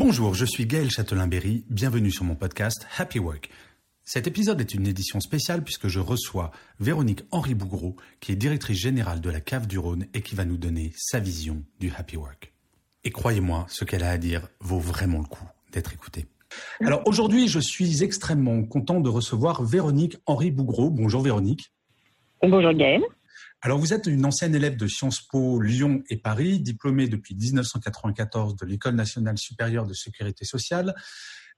Bonjour, je suis Gaël Châtelain-Berry. Bienvenue sur mon podcast Happy Work. Cet épisode est une édition spéciale puisque je reçois Véronique Henri Bougreau, qui est directrice générale de la Cave du Rhône et qui va nous donner sa vision du Happy Work. Et croyez-moi, ce qu'elle a à dire vaut vraiment le coup d'être écouté. Alors aujourd'hui, je suis extrêmement content de recevoir Véronique Henri Bougreau. Bonjour Véronique. Bonjour Gaël. Alors vous êtes une ancienne élève de Sciences Po Lyon et Paris, diplômée depuis 1994 de l'École nationale supérieure de sécurité sociale.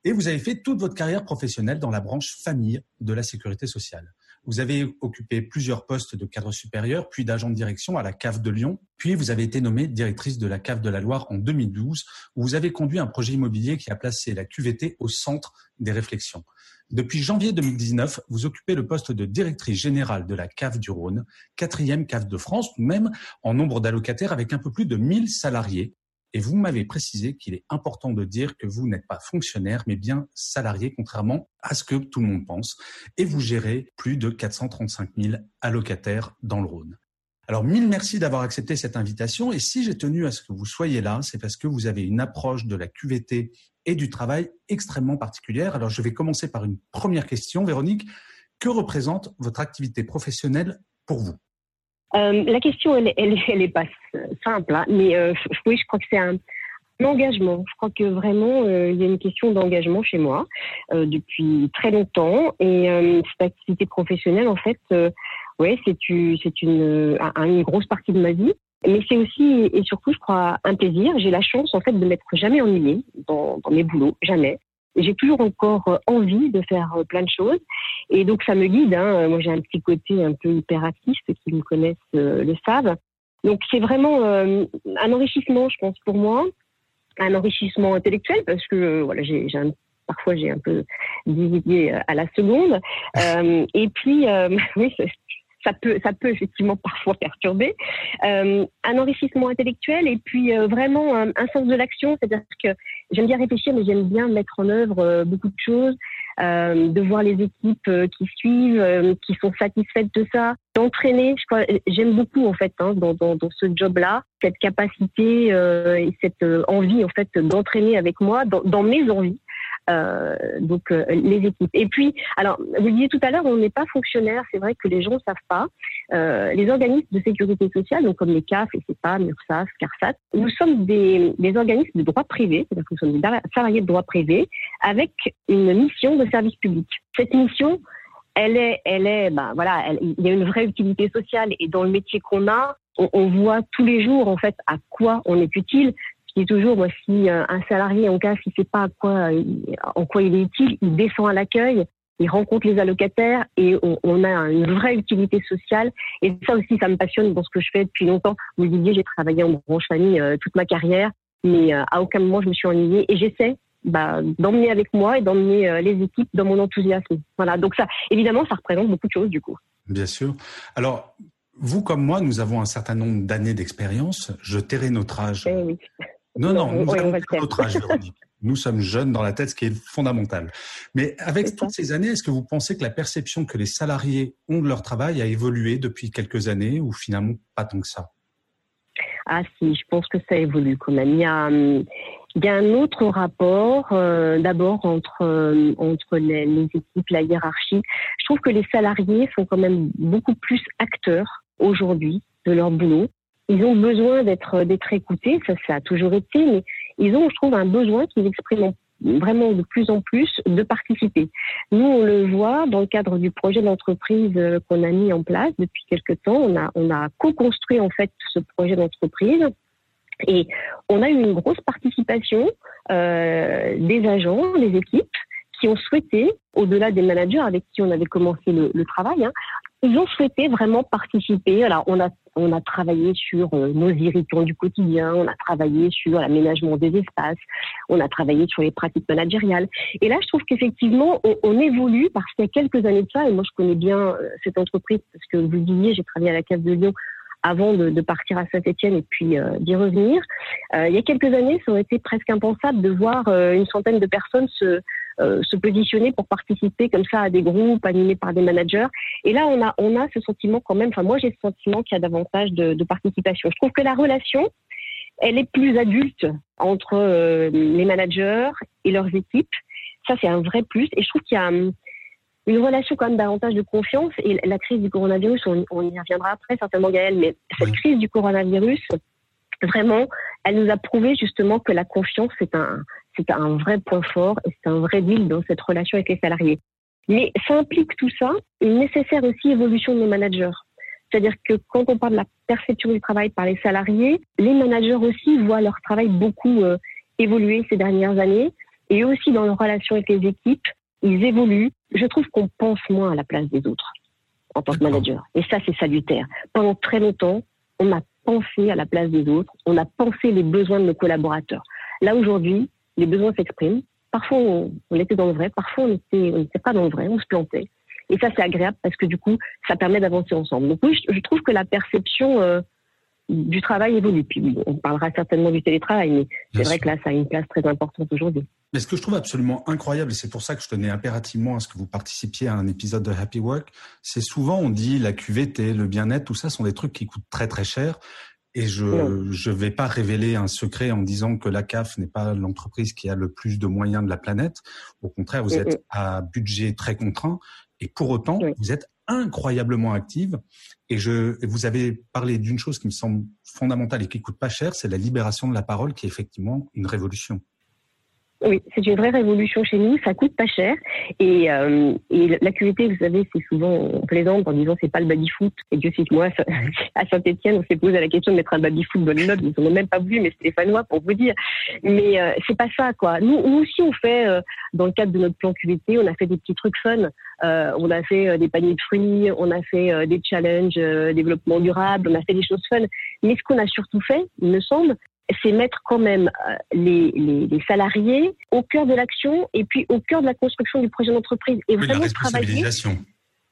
Et vous avez fait toute votre carrière professionnelle dans la branche famille de la sécurité sociale. Vous avez occupé plusieurs postes de cadre supérieur, puis d'agent de direction à la CAF de Lyon. Puis vous avez été nommée directrice de la CAF de la Loire en 2012, où vous avez conduit un projet immobilier qui a placé la QVT au centre des réflexions. Depuis janvier 2019, vous occupez le poste de directrice générale de la CAF du Rhône, quatrième CAF de France, même en nombre d'allocataires avec un peu plus de 1000 salariés, et vous m'avez précisé qu'il est important de dire que vous n'êtes pas fonctionnaire, mais bien salarié, contrairement à ce que tout le monde pense. Et vous gérez plus de 435 000 allocataires dans le Rhône. Alors, mille merci d'avoir accepté cette invitation. Et si j'ai tenu à ce que vous soyez là, c'est parce que vous avez une approche de la QVT et du travail extrêmement particulière. Alors, je vais commencer par une première question. Véronique, que représente votre activité professionnelle pour vous? Euh, la question, elle, elle, elle est pas simple, hein, mais euh, oui, je crois que c'est un, engagement. Je crois que vraiment, euh, il y a une question d'engagement chez moi euh, depuis très longtemps. Et euh, cette activité professionnelle, en fait, ouais, c'est c'est une, une grosse partie de ma vie. Mais c'est aussi et surtout, je crois, un plaisir. J'ai la chance, en fait, de m'être jamais ennuyée dans, dans mes boulots, jamais j'ai toujours encore euh, envie de faire euh, plein de choses. Et donc, ça me guide. Hein. Moi, j'ai un petit côté un peu hyperactif. Ceux qui me connaissent euh, le savent. Donc, c'est vraiment un enrichissement, je pense, pour moi. Un enrichissement intellectuel parce que voilà, j'ai, un, parfois j'ai un peu divisé à la seconde. et puis, oui, ça peut, ça peut effectivement parfois perturber. Euh, un enrichissement intellectuel et puis euh, vraiment un, un, sens de l'action, c'est-à-dire que j'aime bien réfléchir, mais j'aime bien mettre en œuvre euh, beaucoup de choses, euh, de voir les équipes euh, qui suivent, qui sont satisfaites de ça, d'entraîner. J'aime beaucoup en fait hein, dans, dans, dans, ce job-là cette capacité et cette envie en fait d'entraîner avec moi dans, dans mes envies. Euh, donc euh, les équipes. Et puis, alors, vous le disiez tout à l'heure, on n'est pas fonctionnaire. C'est vrai que les gens ne savent pas. Euh, les organismes de sécurité sociale, donc comme les CAF, les CEPA, URSAF, CARSAT, nous sommes des, organismes de droit privé, c'est-à-dire que nous sommes des salariés de droit privé, avec une mission de service public. Cette mission, elle est, elle est, ben voilà, il y a une vraie utilité sociale et dans le métier qu'on a, on, voit tous les jours en fait à quoi on est utile je dis toujours, moi, si euh, un salarié en cas, s'il ne sait pas à quoi, en quoi il est utile, il descend à l'accueil, il rencontre les allocataires et on, a une vraie utilité sociale. Et ça aussi, ça me passionne dans ce que je fais depuis longtemps. Vous le disiez, j'ai travaillé en branche famille euh, toute ma carrière, mais euh, à aucun moment je me suis ennuyée et j'essaie bah, d'emmener avec moi et d'emmener les équipes dans mon enthousiasme. Voilà. Donc ça, évidemment, ça représente beaucoup de choses du coup. Bien sûr. Alors, vous comme moi, nous avons un certain nombre d'années d'expérience. Je tairai notre âge. Eh oui. Non, non, nous avons notre âge, Nous sommes jeunes dans la tête, ce qui est fondamental. Mais avec toutes ces années, est-ce que vous pensez que la perception que les salariés ont de leur travail a évolué depuis quelques années ou finalement pas tant que ça? Ah si, je pense que ça évolue quand même. Il y a, hum, il y a un autre rapport, euh, d'abord entre, euh, entre les, les équipes, la hiérarchie. Je trouve que les salariés sont quand même beaucoup plus acteurs aujourd'hui de leur boulot ils ont besoin d'être d'être écoutés, ça, ça a toujours été, mais ils ont, je trouve, un besoin qu'ils expriment vraiment de plus en plus de participer. Nous, on le voit dans le cadre du projet d'entreprise euh, qu'on a mis en place depuis quelque temps. On a, on a co-construit en fait ce projet d'entreprise et on a eu une grosse participation euh, des agents, des équipes qui ont souhaité, au-delà des managers avec qui on avait commencé le, le travail, hein, ils ont souhaité vraiment participer. Alors, on a, on a travaillé sur euh, nos irritants du quotidien, on a travaillé sur l'aménagement des espaces, on a travaillé sur les pratiques managériales. Et là, je trouve qu'effectivement, on, évolue parce qu'il y a quelques années de ça, et moi, je connais bien euh, cette entreprise parce que vous disiez, j'ai travaillé à la Cave de Lyon avant de, de partir à Saint-Etienne et puis euh, d'y revenir. il y a quelques années, ça aurait été presque impensable de voir une centaine de personnes se euh, se positionner pour participer comme ça à des groupes animés par des managers. Et là, on a, on a ce sentiment quand même, enfin moi j'ai ce sentiment qu'il y a davantage de, de, participation. Je trouve que la relation, elle est plus adulte entre euh, les managers et leurs équipes. Ça, c'est un vrai plus. Et je trouve qu'il y a hum, une relation quand même davantage de confiance. Et la crise du coronavirus, on, on y reviendra après certainement Gaël, mais cette crise du coronavirus, vraiment, elle nous a prouvé justement que la confiance, c'est un, c'est un vrai point fort et c'est un vrai deal dans cette relation avec les salariés. Mais ça implique tout ça une nécessaire aussi évolution de nos managers. C'est-à-dire que quand on parle de la perception du travail par les salariés, les managers aussi voient leur travail beaucoup euh, évoluer ces dernières années et aussi dans leur relation avec les équipes, ils évoluent. Je trouve qu'on pense moins à la place des autres en tant que manager. Et ça, c'est salutaire. Pendant très longtemps, on a pensé à la place des autres, on a pensé les besoins de nos collaborateurs. Là, aujourd'hui, les besoins s'expriment. Parfois, on, était dans le vrai, parfois, on n'était pas dans le vrai, on se plantait. Et ça, c'est agréable parce que du coup, ça permet d'avancer ensemble. Donc oui, je, trouve que la perception euh, du travail évolue. Puis on parlera certainement du télétravail, mais c'est vrai que là, ça a une place très importante aujourd'hui. Mais ce que je trouve absolument incroyable, et c'est pour ça que je tenais impérativement à ce que vous participiez à un épisode de Happy Work, c'est souvent on dit la QVT, le bien-être, tout ça sont des trucs qui coûtent très très cher. Et je ne vais pas révéler un secret en disant que la CAF n'est pas l'entreprise qui a le plus de moyens de la planète. Au contraire, vous êtes à budget très contraint et pour autant, vous êtes incroyablement active. Et je, vous avez parlé d'une chose qui me semble fondamentale et qui coûte pas cher, c'est la libération de la parole qui est effectivement une révolution. Oui, c'est une vraie révolution chez nous. Ça coûte pas cher. Et, euh, et la QVT, vous savez, c'est souvent on plaisante en disant c'est pas le baby foot. Et Dieu sait que moi, à Saint-Etienne, on s'est posé la question de mettre un baby foot bonne note. Ils n'ont même pas voulu, mais Stéphanois pour vous dire. Mais euh, c'est pas ça, quoi. Nous, nous aussi, on fait euh, dans le cadre de notre plan QVT, on a fait des petits trucs fun. Euh, on a fait des paniers de fruits, on a fait des challenges développement durable, on a fait des choses fun. Mais ce qu'on a surtout fait, il me semble, c'est mettre quand même euh, les, les, salariés au cœur de l'action et puis au cœur de la construction du projet d'entreprise et vraiment travailler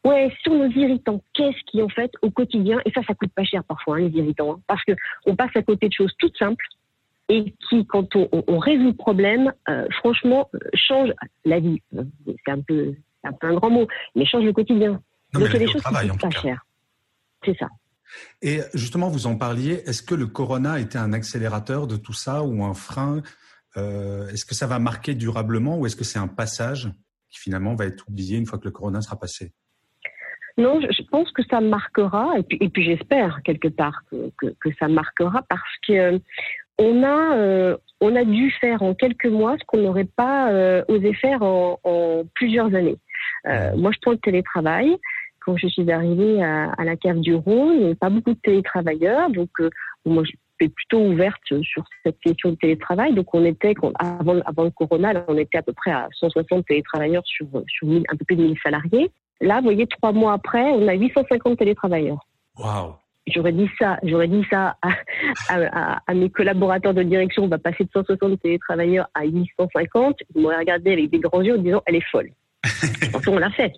ouais, sur nos irritants. Qu'est-ce qui en fait au quotidien et ça, ça coûte pas cher parfois hein, les irritants, hein, parce que on passe à côté de choses toutes simples et qui, quand on, on résout le problème, euh, franchement, euh, change la vie. C'est un peu, un peu un grand mot, mais change le quotidien. Donc il y a des choses qui coûtent pas cher. C'est ça. Et justement, vous en parliez, est-ce que le corona été un accélérateur de tout ça ou un frein euh, Est-ce que ça va marquer durablement ou est-ce que c'est un passage qui finalement va être oublié une fois que le corona sera passé? Non, je pense que ça marquera, et puis, et puis j'espère quelque part que, que, ça marquera parce que euh, on a, euh, on a dû faire en quelques mois ce qu'on n'aurait pas osé faire en, plusieurs années. moi, je prends le télétravail quand je suis arrivée à, la cave du Rhône, il n'y avait pas beaucoup de télétravailleurs. Donc, euh, moi, je suis plutôt ouverte sur cette question de télétravail. Donc, on était, avant, avant le corona, on était à peu près à 160 télétravailleurs sur, sur un peu plus de 1000 salariés. Là, vous voyez, trois mois après, on a 850 télétravailleurs. Waouh J'aurais dit ça, j'aurais dit ça à, à, mes collaborateurs de direction. On va passer de 160 télétravailleurs à 850. Ils m'auraient regardé avec des grands yeux en disant, elle est folle. Pourtant, on l'a fait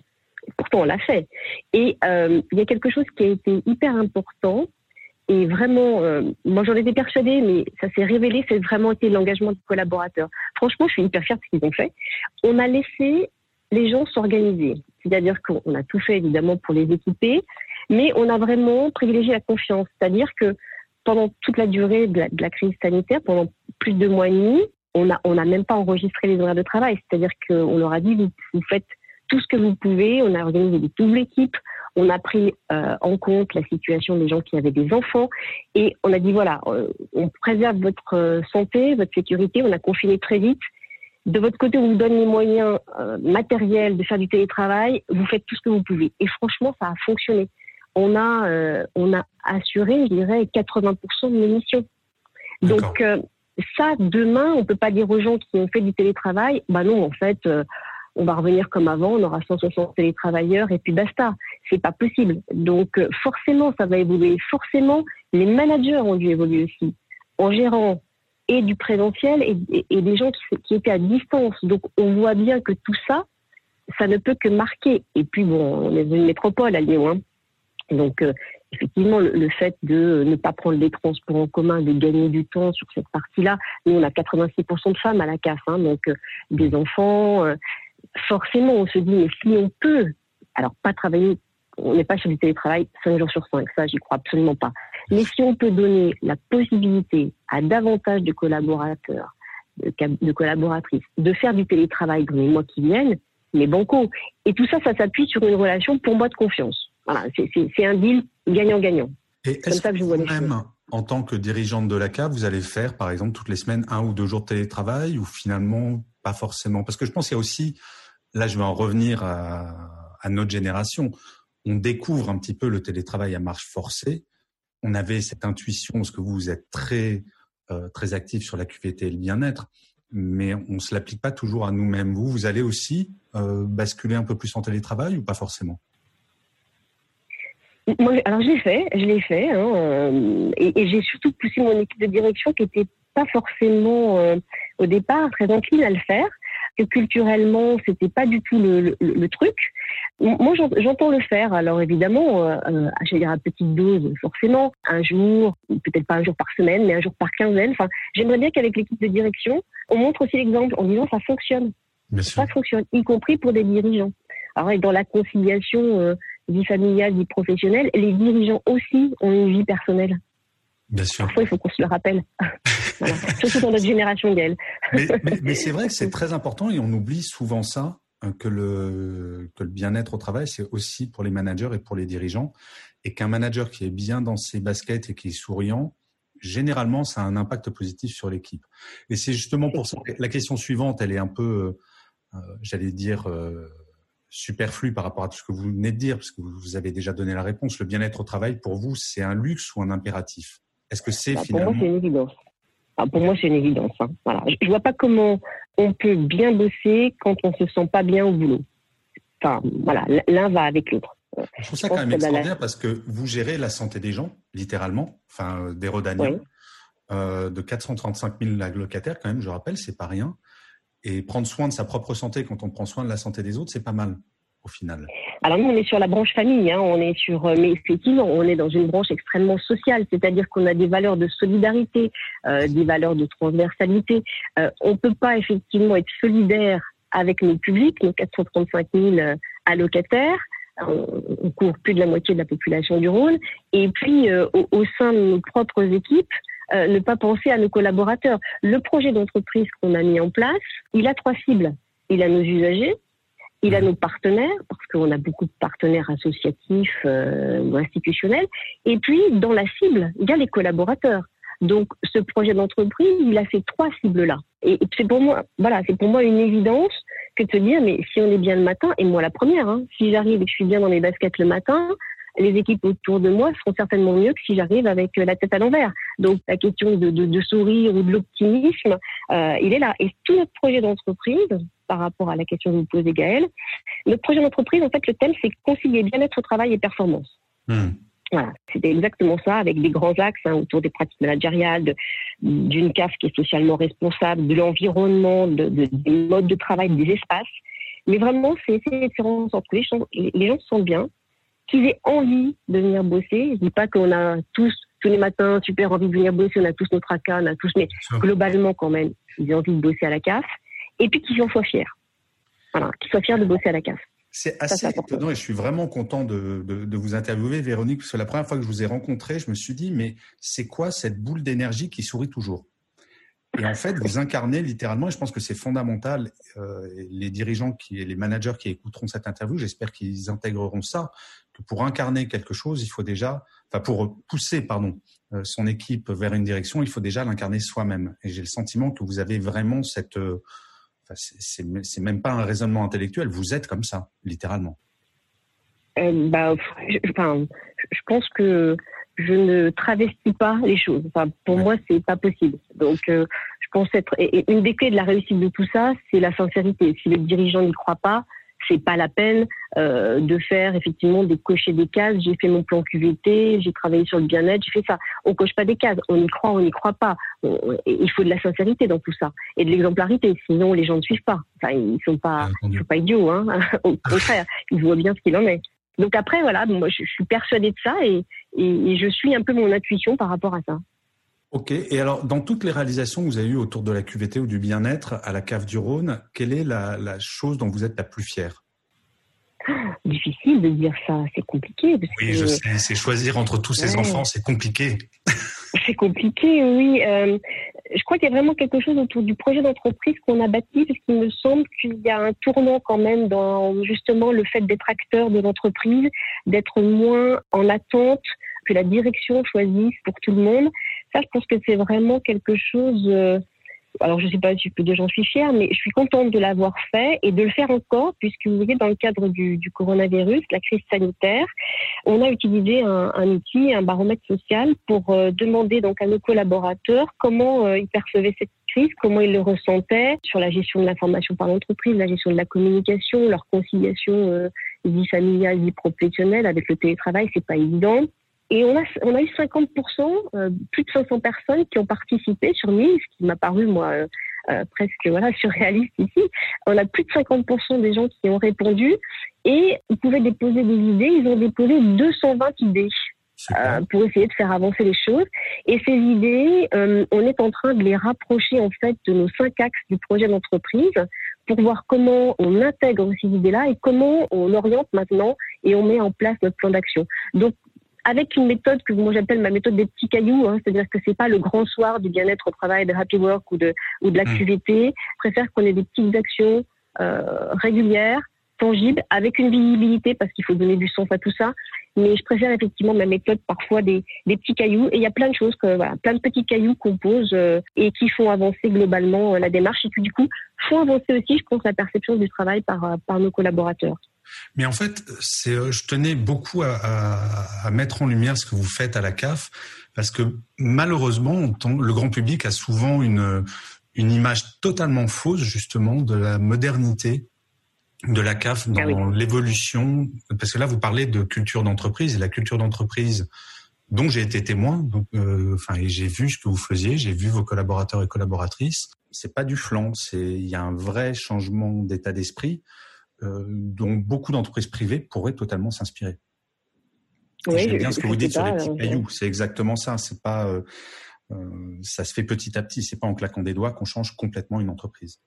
pourtant on l'a fait. Et euh, il y a quelque chose qui a été hyper important. Et vraiment, euh, moi j'en étais persuadée, mais ça s'est révélé, c'est vraiment été l'engagement du collaborateur. Franchement, je suis hyper fière de ce qu'ils ont fait. On a laissé les gens s'organiser. C'est-à-dire qu'on a tout fait évidemment pour les équiper, mais on a vraiment privilégié la confiance. C'est-à-dire que pendant toute la durée de la, crise sanitaire, pendant plus de mois et demi, on n'a on a même pas enregistré les horaires de travail. C'est-à-dire qu'on leur a dit, vous, vous faites tout ce que vous pouvez. On a organisé des doubles équipes. On a pris euh, en compte la situation des gens qui avaient des enfants et on a dit voilà, euh, on préserve votre euh, santé, votre sécurité. On a confiné très vite. De votre côté, on vous donne les moyens matériels de faire du télétravail. Vous faites tout ce que vous pouvez. Et franchement, ça a fonctionné. On a, on a assuré, je dirais, 80% de l'émission. Donc ça, demain, on peut pas dire aux gens qui ont fait du télétravail, bah non, en fait, on va revenir comme avant, on aura 160 télétravailleurs et puis basta. C'est pas possible. Donc euh, forcément, ça va évoluer. Forcément, les managers ont dû évoluer aussi en gérant et du présentiel et, des gens qui, étaient à distance. Donc on voit bien que tout ça, ça ne peut que marquer. Et puis bon, on est une métropole à Lyon. Hein. Donc euh, effectivement, le, fait de ne pas prendre les transports en commun, de gagner du temps sur cette partie-là, nous on a 86% de femmes à la CAF, hein, donc euh, des enfants. Euh, forcément, on se dit, mais si on peut, alors pas travailler, on n'est pas sur du télétravail 5 jours sur 5, ça j'y crois absolument pas. Mais si on peut donner la possibilité à davantage de collaborateurs, de, collaboratrices, de faire du télétravail dans les mois qui viennent, mais banco. Et tout ça, ça s'appuie sur une relation pour moi de confiance. Voilà, c'est un deal gagnant-gagnant. Et est-ce que, vous même, en tant que dirigeante de la CAF, vous allez faire, par exemple, toutes les semaines un ou deux jours de télétravail ou finalement pas forcément Parce que je pense qu'il y a aussi, là je vais en revenir à, notre génération, on découvre un petit peu le télétravail à marche forcée. On avait cette intuition, parce que vous, vous êtes très, euh, très actif sur la QVT et le bien-être, mais on ne se l'applique pas toujours à nous-mêmes. Vous, vous allez aussi euh, basculer un peu plus en télétravail ou pas forcément? Moi, alors je l'ai fait, je l'ai fait, hein, euh, et, j'ai surtout poussé mon équipe de direction qui n'était pas forcément au départ très encline à le faire, que culturellement c'était pas du tout le, le, truc. Moi j'entends le faire, alors évidemment, euh, euh dire à petite dose forcément, un jour, peut-être pas un jour par semaine, mais un jour par quinzaine. Enfin, j'aimerais bien qu'avec l'équipe de direction, on montre aussi l'exemple en disant ça fonctionne, ça fonctionne, y compris pour des dirigeants. Alors dans la conciliation vie familiale, vie professionnelle, les dirigeants aussi ont une vie personnelle. Bien sûr. Parfois, il faut qu'on se le rappelle. Surtout dans notre génération, Gaël. mais, mais, c'est vrai que c'est très important et on oublie souvent ça, hein, que le, que le bien-être au travail, c'est aussi pour les managers et pour les dirigeants. Et qu'un manager qui est bien dans ses baskets et qui est souriant, généralement, ça a un impact positif sur l'équipe. Et c'est justement pour ça que la question suivante, elle est un peu, euh, j'allais dire, euh, superflu par rapport à tout ce que vous venez de dire, parce que vous avez déjà donné la réponse. Le bien-être au travail, pour vous, c'est un luxe ou un impératif? Est-ce que c'est finalement... Bah, pour moi, c'est une évidence. Ah, pour moi, c'est une évidence. Hein. Voilà. Je ne vois pas comment on peut bien bosser quand on ne se sent pas bien au boulot. Enfin, voilà, l'un va avec l'autre. Je trouve ça quand même extraordinaire parce que vous gérez la santé des gens, littéralement, enfin, euh, des Rodaniens, euh, de 435 000 locataires, quand même, je rappelle, c'est pas rien. Et prendre soin de sa propre santé quand on prend soin de la santé des autres, c'est pas mal au final. Alors nous, on est sur la branche famille, hein, on est sur, euh, mais effectivement, on est dans une branche extrêmement sociale, c'est-à-dire qu'on a des valeurs de solidarité, euh, des valeurs de transversalité. Euh, on peut pas effectivement être solidaire avec nos publics, nos 435 000 euh, allocataires. On, couvre plus de la moitié de la population du Rhône. Et puis, au, au, sein de nos propres équipes, euh, ne pas penser à nos collaborateurs. Le projet d'entreprise qu'on a mis en place, il a trois cibles. Il a nos usagers, il a nos partenaires, parce qu'on a beaucoup de partenaires associatifs euh, ou institutionnels, et puis dans la cible, il y a les collaborateurs. Donc ce projet d'entreprise, il a ces trois cibles-là. Et c'est pour moi, voilà, c'est pour moi une évidence que de se dire, mais si on est bien le matin, et moi la première, hein, si j'arrive et que je suis bien dans mes baskets le matin, les équipes autour de moi seront certainement mieux que si j'arrive avec euh, la tête à l'envers. Donc la question de, de, de sourire ou de l'optimisme, euh, il est là. Et tout notre projet d'entreprise, par rapport à la question que vous posez Gaël, notre projet d'entreprise, en fait, le thème, c'est concilier bien-être au travail et performance. Hmm. Voilà, c'était exactement ça, avec des grands axes hein, autour des pratiques managériales, d'une CAF qui est socialement responsable, de l'environnement, de, de, des modes de travail, des espaces. Mais vraiment, c'est essayer de faire en sorte que les gens, les gens se sentent bien, qu'ils aient envie de venir bosser. Je dis pas qu'on a tous, tous les matins, super envie de venir bosser, on a tous notre AK, on a tous, mais globalement quand même, ils ont envie de bosser à la CAF. Et puis qu'ils en soient fiers. Voilà, qu'ils soient fiers de bosser à la CAF. C'est assez étonnant et je suis vraiment content de, de, de, vous interviewer, Véronique, parce que la première fois que je vous ai rencontré, je me suis dit, mais c'est quoi cette boule d'énergie qui sourit toujours? Et en fait, vous incarnez littéralement, et je pense que c'est fondamental, euh, les dirigeants qui, et les managers qui écouteront cette interview, j'espère qu'ils intégreront ça, que pour incarner quelque chose, il faut déjà, enfin pour pousser, pardon, euh, son équipe vers une direction, il faut déjà l'incarner soi-même. Et j'ai le sentiment que vous avez vraiment cette, euh, enfin, c'est même pas un raisonnement intellectuel, vous êtes comme ça, littéralement. Euh, bah, je, enfin, je pense que je ne travestis pas les choses. Enfin, pour moi, c'est pas possible. Donc, euh, je pense être et une des clés de la réussite de tout ça, c'est la sincérité. Si le dirigeant n'y croit pas, c'est pas la peine euh, de faire effectivement des cocher des cases. J'ai fait mon plan QVT, j'ai travaillé sur le bien-être, j'ai fait ça. On coche pas des cases, on y croit, on n'y croit pas. il faut de la sincérité dans tout ça et de l'exemplarité. Sinon, les gens ne suivent pas. Enfin, ils sont pas, ils sont pas idiots. Hein Au contraire, ils voient bien ce qu'il en est. Donc après, voilà, moi, je, suis persuadée de ça et, et, je suis un peu mon intuition par rapport à ça. Ok. Et alors, dans toutes les réalisations que vous avez eues autour de la QVT ou du bien-être à la cave du Rhône, quelle est la, la chose dont vous êtes la plus fière? Difficile de dire ça, c'est compliqué. oui, je sais, c'est choisir entre tous ces enfants, c'est compliqué. c'est compliqué, oui. Euh, je crois qu'il y a vraiment quelque chose autour du projet d'entreprise qu'on a bâti, parce qu'il me semble qu'il y a un tournant quand même dans justement le fait d'être acteur de l'entreprise, d'être moins en attente que la direction choisisse pour tout le monde. Ça, je pense que c'est vraiment quelque chose... Euh, alors je ne sais pas si j'en suis fière, mais je suis contente de l'avoir fait et de le faire encore, puisque vous voyez, dans le cadre du, coronavirus, la crise sanitaire, on a utilisé un, outil, un baromètre social, pour euh, demander donc à nos collaborateurs comment euh, ils percevaient cette crise, comment ils le ressentaient sur la gestion de l'information par l'entreprise, la gestion de la communication, leur conciliation euh, vie familiale, vie professionnelle avec le télétravail, c'est pas évident. Et on a, on a eu 50%, euh, plus de 500 personnes qui ont participé sur 1000, ce qui m'a paru, moi, euh, euh, presque voilà, surréaliste ici. On a plus de 50% des gens qui ont répondu et ils pouvaient déposer des idées. Ils ont déposé 220 idées. pour essayer de faire avancer les choses. Et ces idées, on est en train de les rapprocher en fait de nos cinq axes du projet d'entreprise pour voir comment on intègre ces idées-là et comment on oriente maintenant et on met en place notre plan d'action. Donc avec une méthode que moi j'appelle ma méthode des petits cailloux, hein, c'est-à-dire que c'est pas le grand soir du bien-être au travail, de happy work ou de ou de l'activité. Mmh. Je préfère qu'on ait des petites actions euh, régulières, tangibles, avec une visibilité parce qu'il faut donner du sens à tout ça. Mais je préfère effectivement ma méthode parfois des, des petits cailloux. Et il y a plein de choses que voilà, plein de petits cailloux qu'on pose euh, et qui font avancer globalement euh, la démarche et qui du coup font avancer aussi, je pense, la perception du travail par euh, par nos collaborateurs. Mais en fait, c'est, euh, je tenais beaucoup à, mettre en lumière ce que vous faites à la CAF, parce que malheureusement, le grand public a souvent une, une image totalement fausse justement de la modernité de la CAF dans ah l'évolution. Parce que là, vous parlez de culture d'entreprise, et la culture d'entreprise dont j'ai été témoin, donc, euh, enfin, j'ai vu ce que vous faisiez, j'ai vu vos collaborateurs et collaboratrices. C'est pas du flanc, c'est il y a un vrai changement d'état d'esprit. Euh, dont beaucoup d'entreprises privées pourraient totalement s'inspirer. Oui, J'aime bien ce que vous dites sur les petits cailloux. C'est exactement ça. C'est pas, euh, euh, ça se fait petit à petit. C'est pas en claquant des doigts qu'on change complètement une entreprise.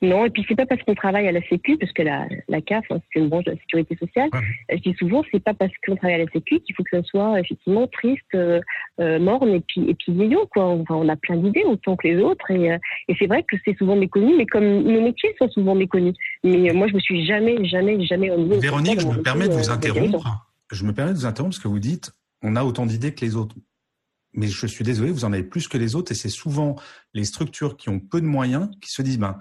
Non, et puis c'est pas parce qu'on travaille à la Sécu, parce que la, la CAF, hein, c'est une branche de la sécurité sociale. Je dis souvent, c'est pas parce qu'on travaille à la Sécu qu'il faut que ça soit effectivement triste, euh, euh morne et puis et puis vieillot quoi. On a plein d'idées autant que les autres et, euh, et c'est vrai que c'est souvent méconnu, mais comme nos métiers sont souvent méconnus. Mais moi, je me suis jamais, jamais, jamais. Véronique, je me permets de vous interrompre. Je me permets de vous interrompre parce que vous dites, on a autant d'idées que les autres mais je suis désolé, vous en avez plus que les autres, et c'est souvent les structures qui ont peu de moyens qui se disent, ben,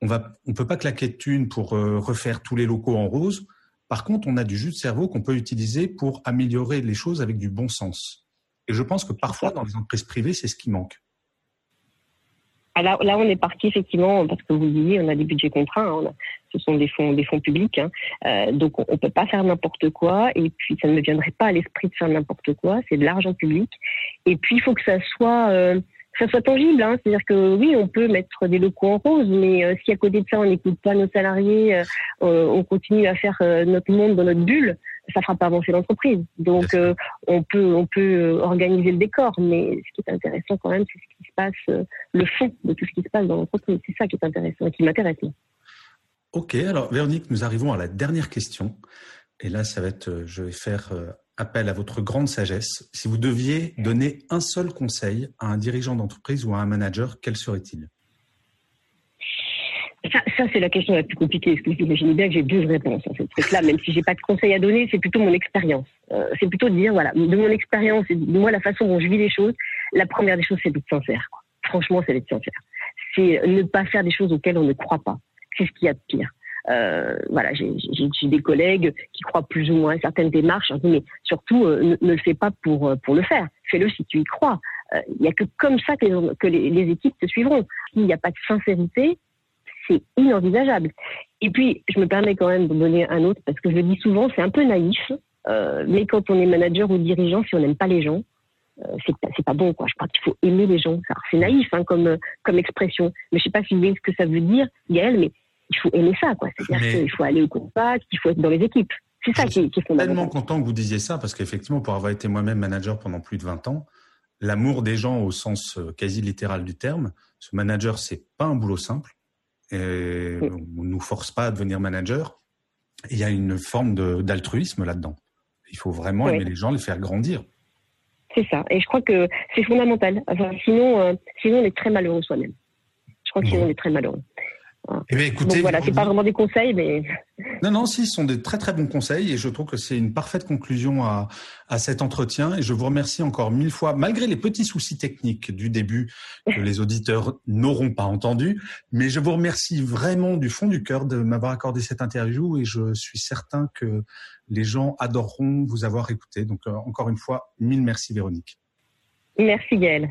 on va, on peut pas claquer de thunes pour euh, refaire tous les locaux en rose. Par contre, on a du jus de cerveau qu'on peut utiliser pour améliorer les choses avec du bon sens. Et je pense que parfois, dans les entreprises privées, c'est ce qui manque. Ah, là, là, on est parti effectivement parce que vous disiez, on a des budgets contraints. Hein, ce sont des fonds, des fonds publics, hein. euh, donc on, ne peut pas faire n'importe quoi. Et puis, ça ne me viendrait pas à l'esprit de faire n'importe quoi. C'est de l'argent public. Et puis, il faut que ça soit euh, ça soit tangible. Hein. C'est-à-dire que oui, on peut mettre des locaux en rose, mais euh, si à côté de ça, on n'écoute pas nos salariés, euh, euh, on continue à faire notre monde dans notre bulle, ça fera pas avancer l'entreprise. Donc, on peut on peut organiser le décor, mais ce qui est intéressant quand même, c'est ce qui se passe, le fond de tout ce qui se passe dans l'entreprise. C'est ça qui est intéressant et qui m'intéresse. Ok, alors Véronique, nous arrivons à la dernière question. Et là, ça va être, je vais faire appel à votre grande sagesse. Si vous deviez donner un seul conseil à un dirigeant d'entreprise ou à un manager, quel serait-il? Ça, c'est la question la plus compliquée, parce que j'imagine bien que j'ai deux réponses à ce truc-là, même si j'ai pas de conseil à donner, c'est plutôt mon expérience. Euh, c'est plutôt de dire, voilà, de mon expérience et de moi, la façon dont je vis les choses, la première des choses, c'est d'être sincère. Franchement, c'est d'être sincère. C'est ne pas faire des choses auxquelles on ne croit pas. C'est ce qu'il y a de pire. Euh, voilà, j'ai des collègues qui croient plus ou moins à certaines démarches. mais surtout, euh, ne, le fais pas pour euh, pour le faire. Fais-le si tu y crois. il n'y a que comme ça que, les, les, équipes se suivront. Il n'y a pas de sincérité, c'est inenvisageable. Et puis, je me permets quand même de donner un autre, parce que je le dis souvent, c'est un peu naïf, euh, mais quand on est manager ou dirigeant, si on n'aime pas les gens, euh, c'est pas bon quoi. Je crois qu'il faut aimer les gens. C'est naïf hein, comme comme expression, mais je sais pas si vous voyez ce que ça veut dire, Gaël, mais il faut aimer ça quoi. C'est-à-dire qu'il faut aller au contact, il faut être dans les équipes. C'est ça qui, qui est fondamental. tellement content que vous disiez ça parce qu'effectivement, pour avoir été moi-même manager pendant plus de 20 ans, l'amour des gens au sens euh, quasi littéral du terme, ce manager, c'est pas un boulot simple. Et on nous force pas à devenir manager. Il y a une forme d'altruisme là-dedans. Il faut vraiment aimer les gens, les faire grandir. C'est ça. Et je crois que c'est fondamental. sinon, euh, sinon, on est très malheureux soi-même. Je crois que sinon, on est très malheureux. Eh bien, écoutez, Donc voilà, c'est pas vraiment des conseils, mais. Non, non, si, ce sont des très très bons conseils et je trouve que c'est une parfaite conclusion à, à cet entretien et je vous remercie encore mille fois, malgré les petits soucis techniques du début que les auditeurs n'auront pas entendu, mais je vous remercie vraiment du fond du cœur de m'avoir accordé cette interview et je suis certain que les gens adoreront vous avoir écouté. Donc, euh, encore une fois, mille merci Véronique. Merci Gaëlle.